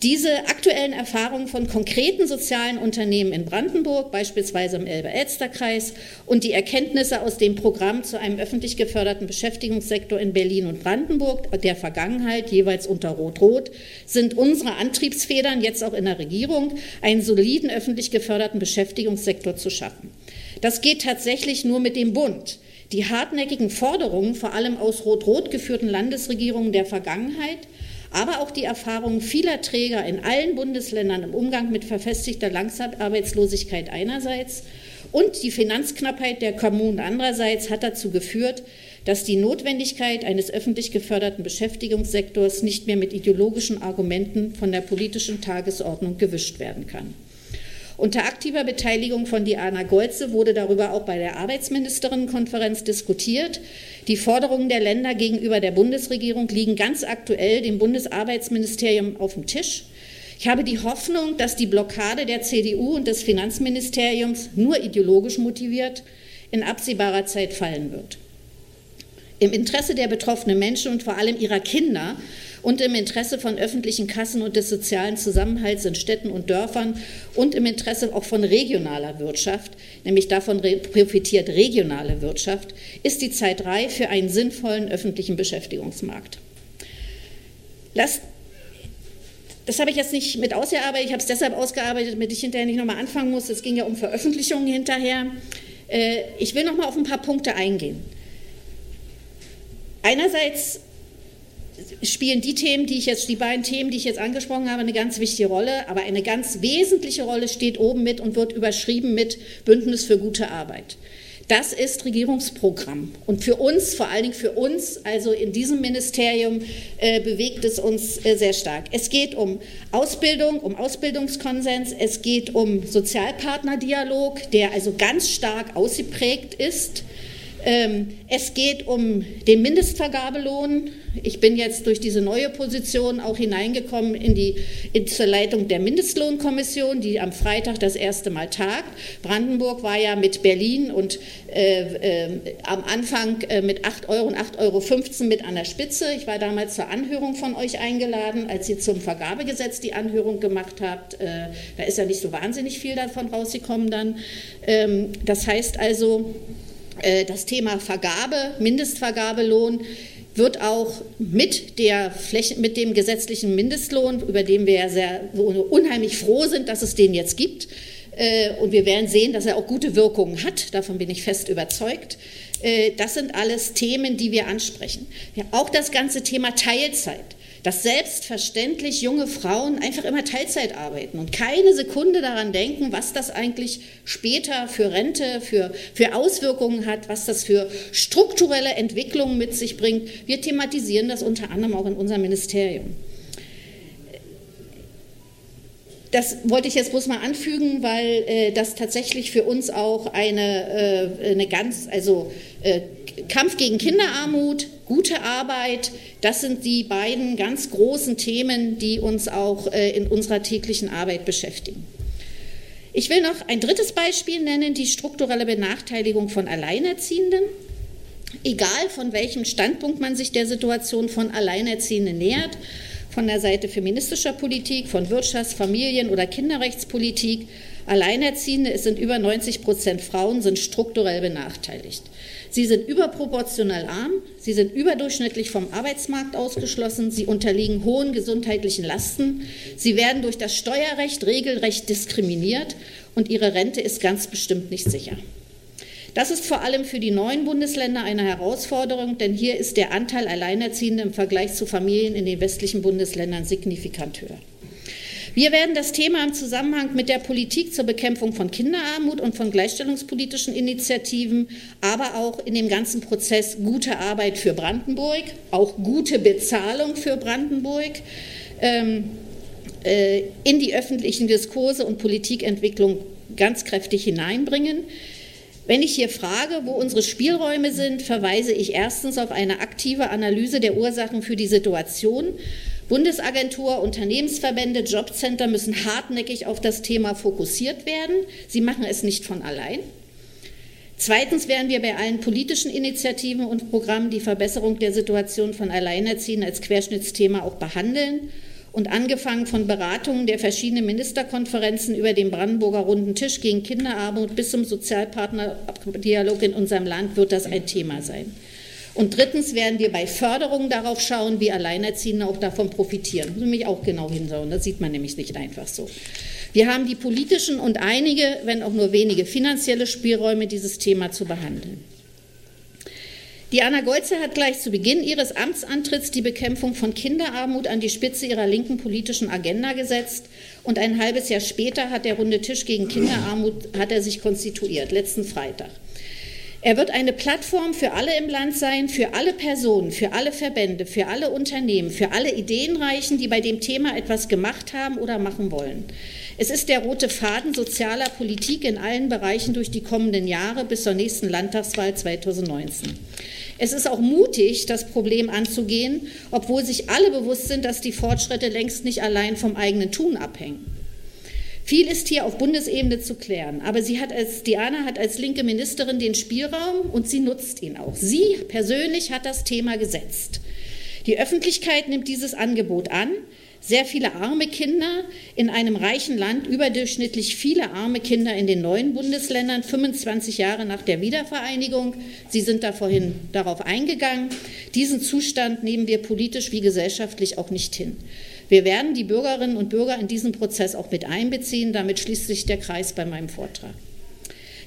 Diese aktuellen Erfahrungen von konkreten sozialen Unternehmen in Brandenburg, beispielsweise im Elbe-Elster-Kreis, und die Erkenntnisse aus dem Programm zu einem öffentlich geförderten Beschäftigungssektor in Berlin und Brandenburg der Vergangenheit, jeweils unter Rot-Rot, sind unsere Antriebsfedern jetzt auch in der Regierung, einen soliden öffentlich geförderten Beschäftigungssektor zu schaffen. Das geht tatsächlich nur mit dem Bund. Die hartnäckigen Forderungen, vor allem aus rot-rot geführten Landesregierungen der Vergangenheit, aber auch die Erfahrungen vieler Träger in allen Bundesländern im Umgang mit verfestigter Langzeitarbeitslosigkeit einerseits und die Finanzknappheit der Kommunen andererseits hat dazu geführt, dass die Notwendigkeit eines öffentlich geförderten Beschäftigungssektors nicht mehr mit ideologischen Argumenten von der politischen Tagesordnung gewischt werden kann. Unter aktiver Beteiligung von Diana Golze wurde darüber auch bei der Arbeitsministerinnenkonferenz diskutiert. Die Forderungen der Länder gegenüber der Bundesregierung liegen ganz aktuell dem Bundesarbeitsministerium auf dem Tisch. Ich habe die Hoffnung, dass die Blockade der CDU und des Finanzministeriums nur ideologisch motiviert in absehbarer Zeit fallen wird. Im Interesse der betroffenen Menschen und vor allem ihrer Kinder und im Interesse von öffentlichen Kassen und des sozialen Zusammenhalts in Städten und Dörfern und im Interesse auch von regionaler Wirtschaft, nämlich davon profitiert regionale Wirtschaft, ist die Zeit reif für einen sinnvollen öffentlichen Beschäftigungsmarkt. Lasst das habe ich jetzt nicht mit ausgearbeitet, ich habe es deshalb ausgearbeitet, damit ich hinterher nicht nochmal anfangen muss. Es ging ja um Veröffentlichungen hinterher. Äh, ich will nochmal auf ein paar Punkte eingehen. Einerseits spielen die Themen, die ich jetzt, die beiden Themen, die ich jetzt angesprochen habe, eine ganz wichtige Rolle, aber eine ganz wesentliche Rolle steht oben mit und wird überschrieben mit Bündnis für gute Arbeit. Das ist Regierungsprogramm. Und für uns, vor allen Dingen für uns, also in diesem Ministerium, äh, bewegt es uns äh, sehr stark. Es geht um Ausbildung, um Ausbildungskonsens, es geht um Sozialpartnerdialog, der also ganz stark ausgeprägt ist. Ähm, es geht um den Mindestvergabelohn. Ich bin jetzt durch diese neue Position auch hineingekommen in die in zur Leitung der Mindestlohnkommission, die am Freitag das erste Mal tagt. Brandenburg war ja mit Berlin und äh, äh, am Anfang äh, mit 8 Euro und 8,15 Euro mit an der Spitze. Ich war damals zur Anhörung von euch eingeladen, als ihr zum Vergabegesetz die Anhörung gemacht habt. Äh, da ist ja nicht so wahnsinnig viel davon rausgekommen dann. Ähm, das heißt also, das Thema Vergabe, Mindestvergabelohn wird auch mit, der Fläche, mit dem gesetzlichen Mindestlohn, über den wir ja sehr unheimlich froh sind, dass es den jetzt gibt, äh, und wir werden sehen, dass er auch gute Wirkungen hat, davon bin ich fest überzeugt. Äh, das sind alles Themen, die wir ansprechen. auch das ganze Thema Teilzeit dass selbstverständlich junge Frauen einfach immer Teilzeit arbeiten und keine Sekunde daran denken, was das eigentlich später für Rente, für, für Auswirkungen hat, was das für strukturelle Entwicklungen mit sich bringt. Wir thematisieren das unter anderem auch in unserem Ministerium. Das wollte ich jetzt bloß mal anfügen, weil äh, das tatsächlich für uns auch eine, äh, eine ganz, also äh, Kampf gegen Kinderarmut, gute Arbeit, das sind die beiden ganz großen Themen, die uns auch äh, in unserer täglichen Arbeit beschäftigen. Ich will noch ein drittes Beispiel nennen, die strukturelle Benachteiligung von Alleinerziehenden. Egal von welchem Standpunkt man sich der Situation von Alleinerziehenden nähert, von der Seite feministischer Politik, von Wirtschafts-, Familien- oder Kinderrechtspolitik. Alleinerziehende, es sind über 90 Prozent Frauen, sind strukturell benachteiligt. Sie sind überproportional arm, sie sind überdurchschnittlich vom Arbeitsmarkt ausgeschlossen, sie unterliegen hohen gesundheitlichen Lasten, sie werden durch das Steuerrecht regelrecht diskriminiert und ihre Rente ist ganz bestimmt nicht sicher. Das ist vor allem für die neuen Bundesländer eine Herausforderung, denn hier ist der Anteil Alleinerziehender im Vergleich zu Familien in den westlichen Bundesländern signifikant höher. Wir werden das Thema im Zusammenhang mit der Politik zur Bekämpfung von Kinderarmut und von gleichstellungspolitischen Initiativen, aber auch in dem ganzen Prozess gute Arbeit für Brandenburg, auch gute Bezahlung für Brandenburg, ähm, äh, in die öffentlichen Diskurse und Politikentwicklung ganz kräftig hineinbringen. Wenn ich hier frage, wo unsere Spielräume sind, verweise ich erstens auf eine aktive Analyse der Ursachen für die Situation. Bundesagentur, Unternehmensverbände, Jobcenter müssen hartnäckig auf das Thema fokussiert werden. Sie machen es nicht von allein. Zweitens werden wir bei allen politischen Initiativen und Programmen die Verbesserung der Situation von Alleinerziehenden als Querschnittsthema auch behandeln und angefangen von Beratungen der verschiedenen Ministerkonferenzen über den Brandenburger Runden Tisch gegen Kinderarmut bis zum Sozialpartnerdialog in unserem Land wird das ein Thema sein. Und drittens werden wir bei Förderungen darauf schauen, wie Alleinerziehende auch davon profitieren. Müssen wir auch genau hinschauen, das sieht man nämlich nicht einfach so. Wir haben die politischen und einige, wenn auch nur wenige finanzielle Spielräume, dieses Thema zu behandeln. Die Anna Golze hat gleich zu Beginn ihres Amtsantritts die Bekämpfung von Kinderarmut an die Spitze ihrer linken politischen Agenda gesetzt und ein halbes Jahr später hat der runde Tisch gegen Kinderarmut hat er sich konstituiert, letzten Freitag. Er wird eine Plattform für alle im Land sein, für alle Personen, für alle Verbände, für alle Unternehmen, für alle Ideenreichen, die bei dem Thema etwas gemacht haben oder machen wollen. Es ist der rote Faden sozialer Politik in allen Bereichen durch die kommenden Jahre bis zur nächsten Landtagswahl 2019. Es ist auch mutig, das Problem anzugehen, obwohl sich alle bewusst sind, dass die Fortschritte längst nicht allein vom eigenen Tun abhängen. Viel ist hier auf Bundesebene zu klären, aber sie hat als, Diana hat als linke Ministerin den Spielraum und sie nutzt ihn auch. Sie persönlich hat das Thema gesetzt. Die Öffentlichkeit nimmt dieses Angebot an. Sehr viele arme Kinder in einem reichen Land, überdurchschnittlich viele arme Kinder in den neuen Bundesländern, 25 Jahre nach der Wiedervereinigung. Sie sind da vorhin darauf eingegangen. Diesen Zustand nehmen wir politisch wie gesellschaftlich auch nicht hin. Wir werden die Bürgerinnen und Bürger in diesen Prozess auch mit einbeziehen. Damit schließt sich der Kreis bei meinem Vortrag.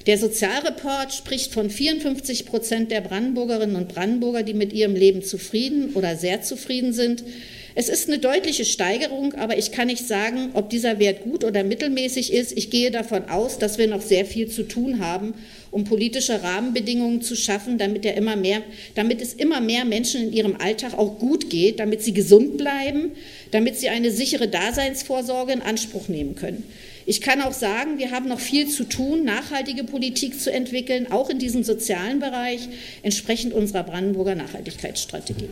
Der Sozialreport spricht von 54 Prozent der Brandenburgerinnen und Brandenburger, die mit ihrem Leben zufrieden oder sehr zufrieden sind. Es ist eine deutliche Steigerung, aber ich kann nicht sagen, ob dieser Wert gut oder mittelmäßig ist. Ich gehe davon aus, dass wir noch sehr viel zu tun haben, um politische Rahmenbedingungen zu schaffen, damit, er immer mehr, damit es immer mehr Menschen in ihrem Alltag auch gut geht, damit sie gesund bleiben, damit sie eine sichere Daseinsvorsorge in Anspruch nehmen können. Ich kann auch sagen, wir haben noch viel zu tun, nachhaltige Politik zu entwickeln, auch in diesem sozialen Bereich, entsprechend unserer Brandenburger Nachhaltigkeitsstrategie.